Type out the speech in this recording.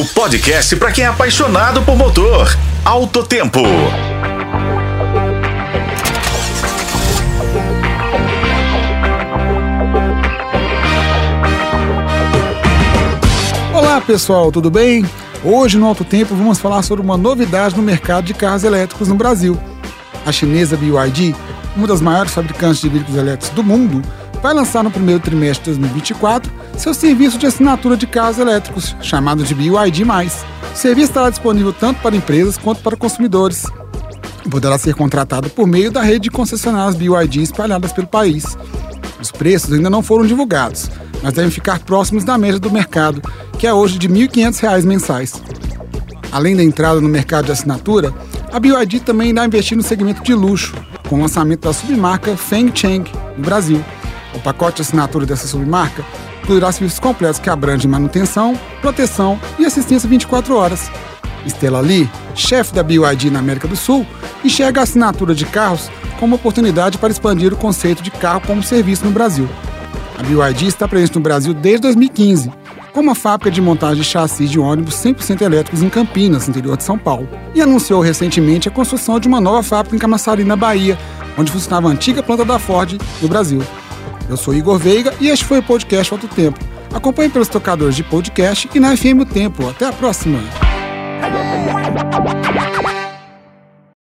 O podcast para quem é apaixonado por motor. Alto Tempo. Olá pessoal, tudo bem? Hoje no Alto Tempo vamos falar sobre uma novidade no mercado de carros elétricos no Brasil. A chinesa BYD, uma das maiores fabricantes de veículos elétricos do mundo, vai lançar no primeiro trimestre de 2024 seu serviço de assinatura de carros elétricos, chamado de BYD+. O serviço estará disponível tanto para empresas quanto para consumidores. Poderá ser contratado por meio da rede de concessionárias BYD espalhadas pelo país. Os preços ainda não foram divulgados, mas devem ficar próximos da média do mercado, que é hoje de R$ 1.500 mensais. Além da entrada no mercado de assinatura, a BYD também irá investir no segmento de luxo, com o lançamento da submarca Feng Cheng no Brasil. O pacote de assinatura dessa submarca incluirá serviços completos que abrangem manutenção, proteção e assistência 24 horas. Stella Lee, chefe da BYD na América do Sul, enxerga a assinatura de carros como oportunidade para expandir o conceito de carro como serviço no Brasil. A BYD está presente no Brasil desde 2015, com uma fábrica de montagem de chassis de ônibus 100% elétricos em Campinas, interior de São Paulo, e anunciou recentemente a construção de uma nova fábrica em Camaçari, na Bahia, onde funcionava a antiga planta da Ford no Brasil. Eu sou Igor Veiga e este foi o podcast Alto Tempo. Acompanhe pelos tocadores de podcast e na FM O Tempo. Até a próxima!